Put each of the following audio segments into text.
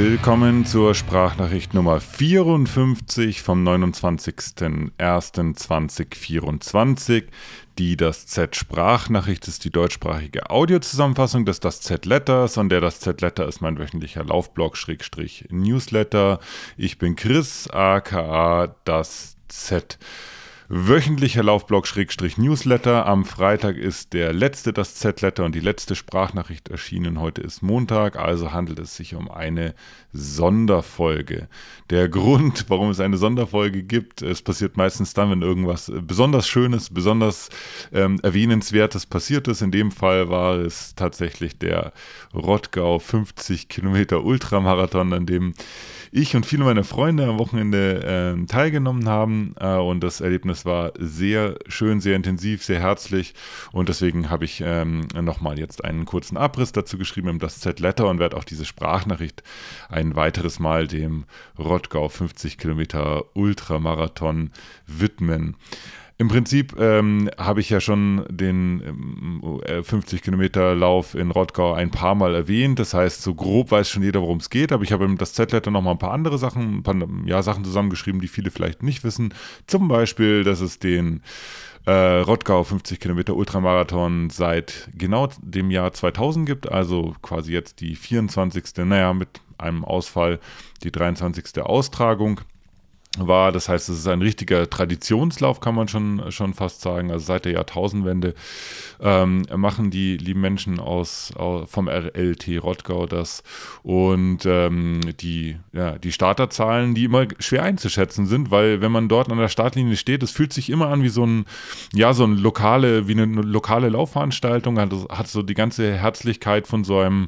Willkommen zur Sprachnachricht Nummer 54 vom 29.01.2024. Die das Z Sprachnachricht ist die deutschsprachige Audiozusammenfassung des Das Z Letters und der Das Z Letter ist mein wöchentlicher Laufblog Newsletter. Ich bin Chris, aka das Z wöchentlicher Laufblog-Newsletter. Am Freitag ist der letzte das Z-Letter und die letzte Sprachnachricht erschienen. Heute ist Montag, also handelt es sich um eine Sonderfolge. Der Grund, warum es eine Sonderfolge gibt, es passiert meistens dann, wenn irgendwas besonders Schönes, besonders ähm, Erwähnenswertes passiert ist. In dem Fall war es tatsächlich der Rottgau 50 Kilometer Ultramarathon, an dem ich und viele meiner Freunde am Wochenende äh, teilgenommen haben. Äh, und das Erlebnis war sehr schön, sehr intensiv, sehr herzlich. Und deswegen habe ich ähm, nochmal jetzt einen kurzen Abriss dazu geschrieben im Das Z-Letter und werde auch diese Sprachnachricht ein weiteres Mal dem Rottgau 50 Kilometer Ultramarathon widmen. Im Prinzip ähm, habe ich ja schon den ähm, 50 Kilometer Lauf in Rottgau ein paar Mal erwähnt. Das heißt, so grob weiß schon jeder, worum es geht. Aber ich habe im das Z-Letter noch mal ein paar andere Sachen, ein paar ja, Sachen zusammengeschrieben, die viele vielleicht nicht wissen. Zum Beispiel, dass es den äh, Rottgau 50 Kilometer Ultramarathon seit genau dem Jahr 2000 gibt. Also quasi jetzt die 24. Naja, mit einem Ausfall die 23. Austragung war. Das heißt, es ist ein richtiger Traditionslauf, kann man schon, schon fast sagen. Also seit der Jahrtausendwende ähm, machen die lieben Menschen aus, aus, vom RLT Rottgau das. Und ähm, die, ja, die Starterzahlen, die immer schwer einzuschätzen sind, weil wenn man dort an der Startlinie steht, es fühlt sich immer an wie so ein, ja, so ein lokale, wie eine lokale Laufveranstaltung, hat, hat so die ganze Herzlichkeit von so einem,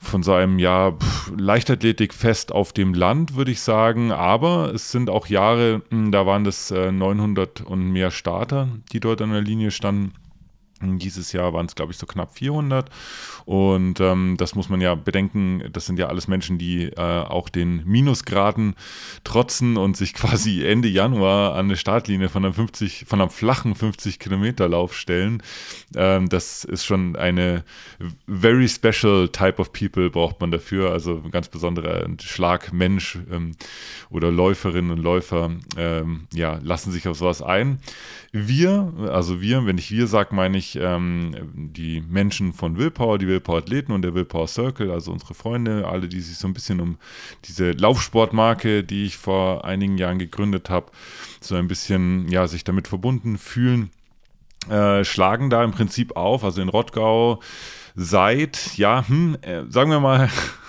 von so einem, ja, Leichtathletikfest auf dem Land, würde ich sagen. Aber es sind auch Jahre, hm, da waren das 900 äh, und mehr Starter, die dort an der Linie standen. Dieses Jahr waren es, glaube ich, so knapp 400. Und ähm, das muss man ja bedenken, das sind ja alles Menschen, die äh, auch den Minusgraden trotzen und sich quasi Ende Januar an eine Startlinie von einem, 50, von einem flachen 50-Kilometer-Lauf stellen. Ähm, das ist schon eine very special type of people braucht man dafür. Also ein ganz besonderer Schlagmensch ähm, oder Läuferinnen und Läufer ähm, ja, lassen sich auf sowas ein. Wir, also wir, wenn ich wir sage, meine ich ähm, die Menschen von Willpower, die Willpower Athleten und der Willpower Circle, also unsere Freunde, alle, die sich so ein bisschen um diese Laufsportmarke, die ich vor einigen Jahren gegründet habe, so ein bisschen, ja, sich damit verbunden fühlen, äh, schlagen da im Prinzip auf, also in Rottgau seit, ja, hm, äh, sagen wir mal,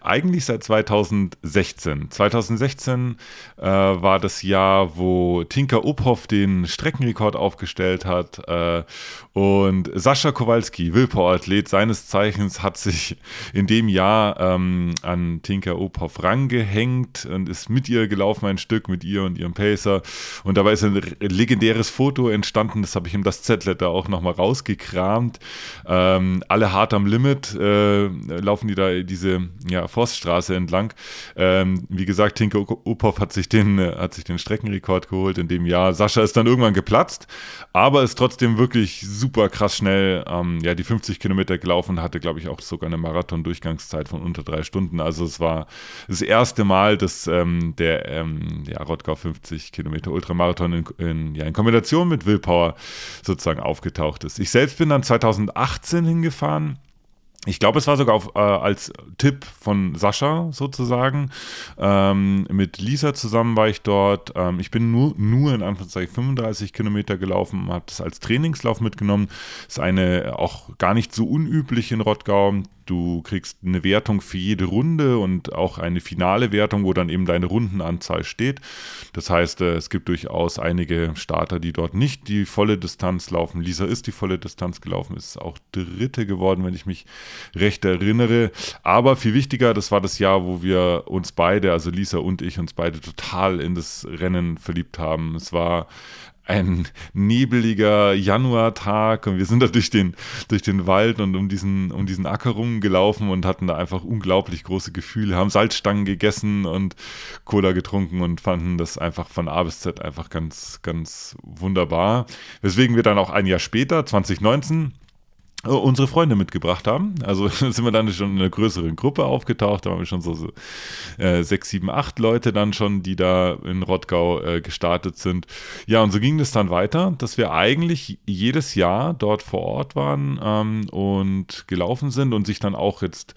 eigentlich seit 2016. 2016 äh, war das Jahr, wo Tinker Uphoff den Streckenrekord aufgestellt hat. Äh, und Sascha Kowalski, Willpower-Athlet seines Zeichens, hat sich in dem Jahr ähm, an Tinker Uphoff rangehängt und ist mit ihr gelaufen, ein Stück mit ihr und ihrem Pacer. Und dabei ist ein legendäres Foto entstanden, das habe ich ihm das Z-Letter auch nochmal rausgekramt. Ähm, alle hart am Limit äh, laufen die da diese ja, Forststraße entlang. Ähm, wie gesagt, Tinker Uphoff hat sich, den, äh, hat sich den Streckenrekord geholt in dem Jahr. Sascha ist dann irgendwann geplatzt, aber ist trotzdem wirklich super krass schnell ähm, ja, die 50 Kilometer gelaufen und hatte, glaube ich, auch sogar eine Marathon-Durchgangszeit von unter drei Stunden. Also es war das erste Mal, dass ähm, der ähm, ja, Rottgau 50 Kilometer Ultramarathon in, in, ja, in Kombination mit Willpower sozusagen aufgetaucht ist. Ich selbst bin dann 2018 hingefahren ich glaube, es war sogar auf, äh, als Tipp von Sascha sozusagen. Ähm, mit Lisa zusammen war ich dort. Ähm, ich bin nur, nur in Anführungszeichen 35 Kilometer gelaufen, habe das als Trainingslauf mitgenommen. Ist eine auch gar nicht so unüblich in Rottgau. Du kriegst eine Wertung für jede Runde und auch eine finale Wertung, wo dann eben deine Rundenanzahl steht. Das heißt, äh, es gibt durchaus einige Starter, die dort nicht die volle Distanz laufen. Lisa ist die volle Distanz gelaufen, ist auch Dritte geworden, wenn ich mich recht erinnere. Aber viel wichtiger, das war das Jahr, wo wir uns beide, also Lisa und ich, uns beide total in das Rennen verliebt haben. Es war ein nebeliger Januartag und wir sind da durch den, durch den Wald und um diesen, um diesen Acker rumgelaufen und hatten da einfach unglaublich große Gefühle, haben Salzstangen gegessen und Cola getrunken und fanden das einfach von A bis Z einfach ganz, ganz wunderbar. Weswegen wir dann auch ein Jahr später, 2019, äh, unsere Freunde mitgebracht haben. Also sind wir dann schon in einer größeren Gruppe aufgetaucht. Da haben wir schon so, so äh, sechs, sieben, acht Leute dann schon, die da in Rottgau äh, gestartet sind. Ja, und so ging es dann weiter, dass wir eigentlich jedes Jahr dort vor Ort waren ähm, und gelaufen sind und sich dann auch jetzt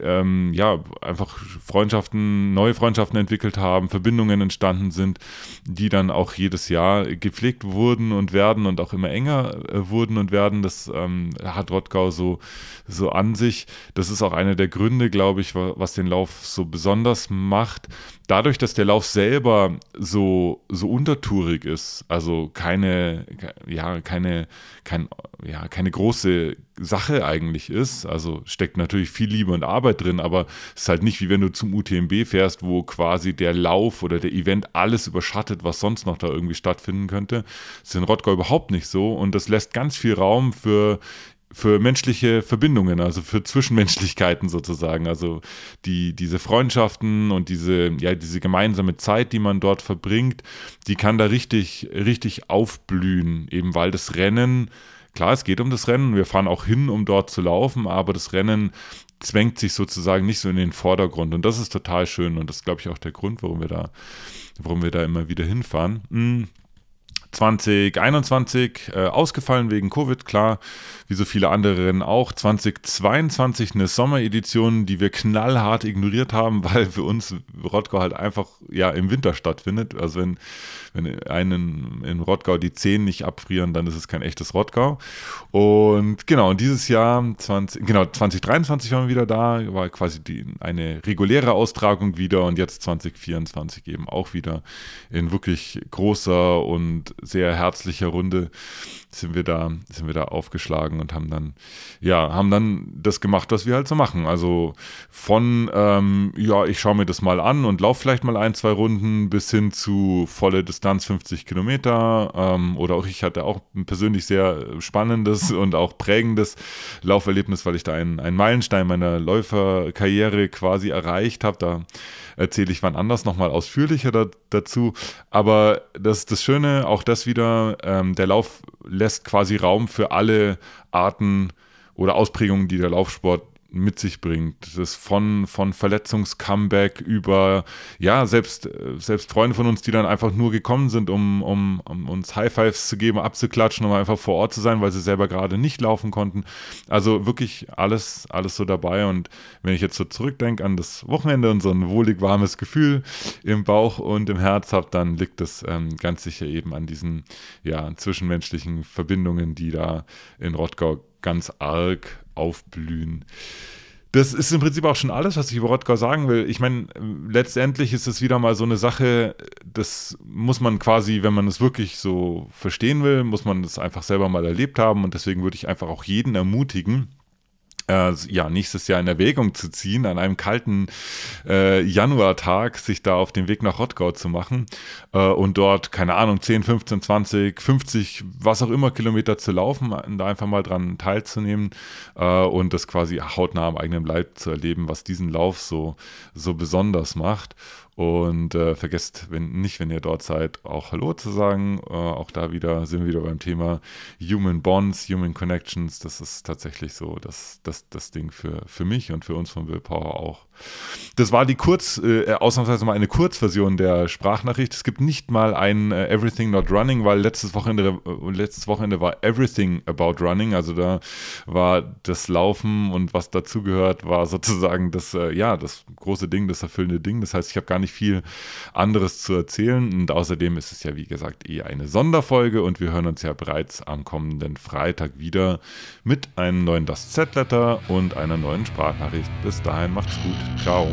ähm, ja einfach Freundschaften, neue Freundschaften entwickelt haben, Verbindungen entstanden sind, die dann auch jedes Jahr gepflegt wurden und werden und auch immer enger äh, wurden und werden. Das ähm, hat Rottgau so, so an sich. Das ist auch einer der Gründe, glaube ich, was den Lauf so besonders macht. Dadurch, dass der Lauf selber so, so untertourig ist, also keine, ja, keine, kein, ja, keine große Sache eigentlich ist. Also steckt natürlich viel Liebe und Arbeit drin, aber es ist halt nicht wie wenn du zum UTMB fährst, wo quasi der Lauf oder der Event alles überschattet, was sonst noch da irgendwie stattfinden könnte. Das ist in Rottgau überhaupt nicht so und das lässt ganz viel Raum für für menschliche Verbindungen, also für Zwischenmenschlichkeiten sozusagen. Also die, diese Freundschaften und diese, ja, diese gemeinsame Zeit, die man dort verbringt, die kann da richtig, richtig aufblühen, eben weil das Rennen, klar, es geht um das Rennen, wir fahren auch hin, um dort zu laufen, aber das Rennen zwängt sich sozusagen nicht so in den Vordergrund. Und das ist total schön und das ist, glaube ich, auch der Grund, warum wir da, warum wir da immer wieder hinfahren. Mhm. 2021 äh, ausgefallen wegen Covid, klar, wie so viele andere Rennen auch. 2022 eine Sommeredition, die wir knallhart ignoriert haben, weil für uns Rottgau halt einfach ja im Winter stattfindet. Also wenn, wenn einen in Rottgau die Zehen nicht abfrieren, dann ist es kein echtes Rottgau. Und genau, und dieses Jahr, 20, genau, 2023 waren wir wieder da, war quasi die, eine reguläre Austragung wieder und jetzt 2024 eben auch wieder in wirklich großer und sehr herzlicher Runde sind wir da, sind wir da aufgeschlagen und haben dann, ja, haben dann das gemacht, was wir halt so machen. Also von, ähm, ja, ich schaue mir das mal an und laufe vielleicht mal ein, zwei Runden bis hin zu volle Distanz 50 Kilometer. Ähm, oder auch ich hatte auch ein persönlich sehr spannendes und auch prägendes Lauferlebnis, weil ich da einen, einen Meilenstein meiner Läuferkarriere quasi erreicht habe. Da erzähle ich wann anders nochmal ausführlicher da, dazu. Aber das das Schöne, auch das wieder, ähm, der Lauf lässt quasi Raum für alle Arten oder Ausprägungen, die der Laufsport mit sich bringt. Das von, von Verletzungs-Comeback über, ja, selbst, selbst Freunde von uns, die dann einfach nur gekommen sind, um, um, um uns High Fives zu geben, abzuklatschen, um einfach vor Ort zu sein, weil sie selber gerade nicht laufen konnten. Also wirklich alles, alles so dabei. Und wenn ich jetzt so zurückdenke an das Wochenende und so ein wohlig warmes Gefühl im Bauch und im Herz habe, dann liegt es ähm, ganz sicher eben an diesen ja, zwischenmenschlichen Verbindungen, die da in Rottgau ganz arg aufblühen. Das ist im Prinzip auch schon alles, was ich über Rottgau sagen will. Ich meine, letztendlich ist es wieder mal so eine Sache, das muss man quasi, wenn man es wirklich so verstehen will, muss man es einfach selber mal erlebt haben. Und deswegen würde ich einfach auch jeden ermutigen, äh, ja, nächstes Jahr in Erwägung zu ziehen, an einem kalten äh, Januartag sich da auf den Weg nach Rottgau zu machen äh, und dort, keine Ahnung, 10, 15, 20, 50, was auch immer Kilometer zu laufen, da einfach mal dran teilzunehmen äh, und das quasi hautnah am eigenen Leib zu erleben, was diesen Lauf so, so besonders macht. Und äh, vergesst wenn, nicht, wenn ihr dort seid, auch Hallo zu sagen. Äh, auch da wieder sind wir wieder beim Thema Human Bonds, Human Connections. Das ist tatsächlich so das, das, das Ding für, für mich und für uns von Willpower auch. Das war die Kurz, äh, ausnahmsweise mal eine Kurzversion der Sprachnachricht. Es gibt nicht mal ein äh, Everything Not Running, weil letztes Wochenende, äh, letztes Wochenende war Everything About Running. Also da war das Laufen und was dazugehört, war sozusagen das, äh, ja, das große Ding, das erfüllende Ding. Das heißt, ich habe gar nicht viel anderes zu erzählen. Und außerdem ist es ja, wie gesagt, eh eine Sonderfolge und wir hören uns ja bereits am kommenden Freitag wieder mit einem neuen Das Z-Letter und einer neuen Sprachnachricht. Bis dahin macht's gut. Ciao.